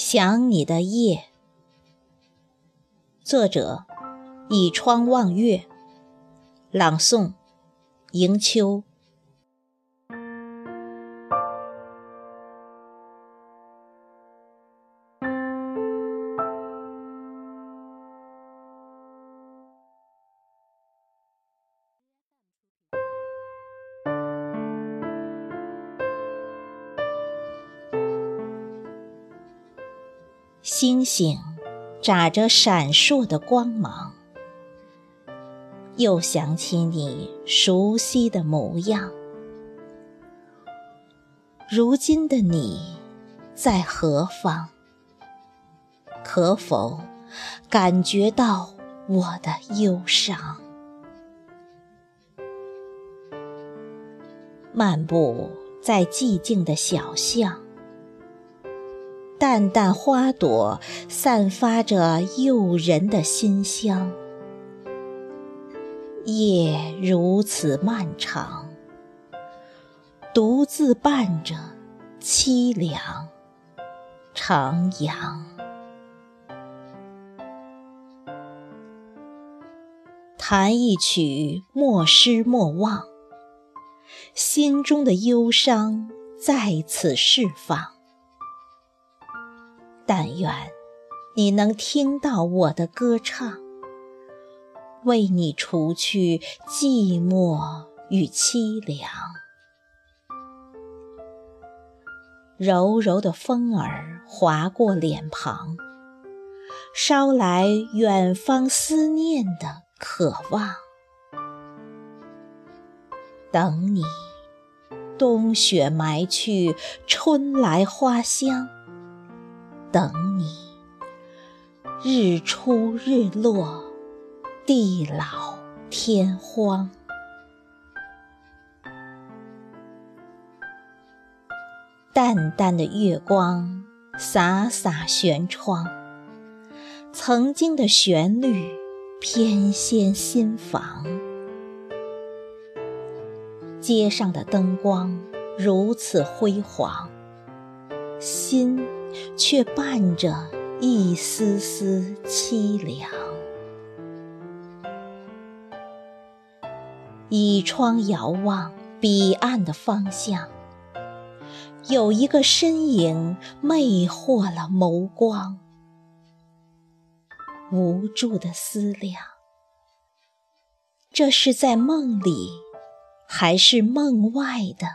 想你的夜，作者：倚窗望月，朗诵：迎秋。星星眨着闪烁的光芒，又想起你熟悉的模样。如今的你在何方？可否感觉到我的忧伤？漫步在寂静的小巷。淡淡花朵散发着诱人的馨香，夜如此漫长，独自伴着凄凉徜徉。弹一曲莫失莫忘，心中的忧伤在此释放。但愿你能听到我的歌唱，为你除去寂寞与凄凉。柔柔的风儿划过脸庞，捎来远方思念的渴望。等你，冬雪埋去，春来花香。等你，日出日落，地老天荒。淡淡的月光洒洒悬窗，曾经的旋律翩跹心房。街上的灯光如此辉煌，心。却伴着一丝丝凄凉。倚窗遥望彼岸的方向，有一个身影魅惑了眸光。无助的思量，这是在梦里，还是梦外的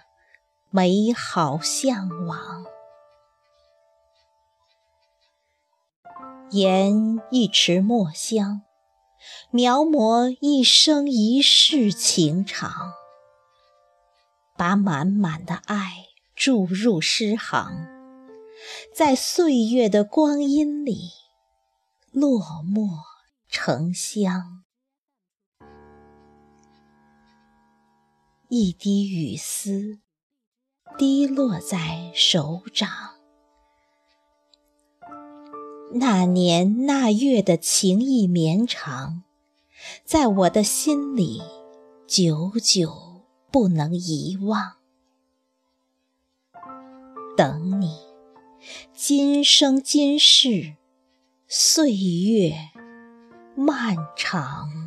美好向往？研一池墨香，描摹一生一世情长，把满满的爱注入诗行，在岁月的光阴里落墨成香。一滴雨丝滴落在手掌。那年那月的情意绵长，在我的心里久久不能遗忘。等你，今生今世，岁月漫长。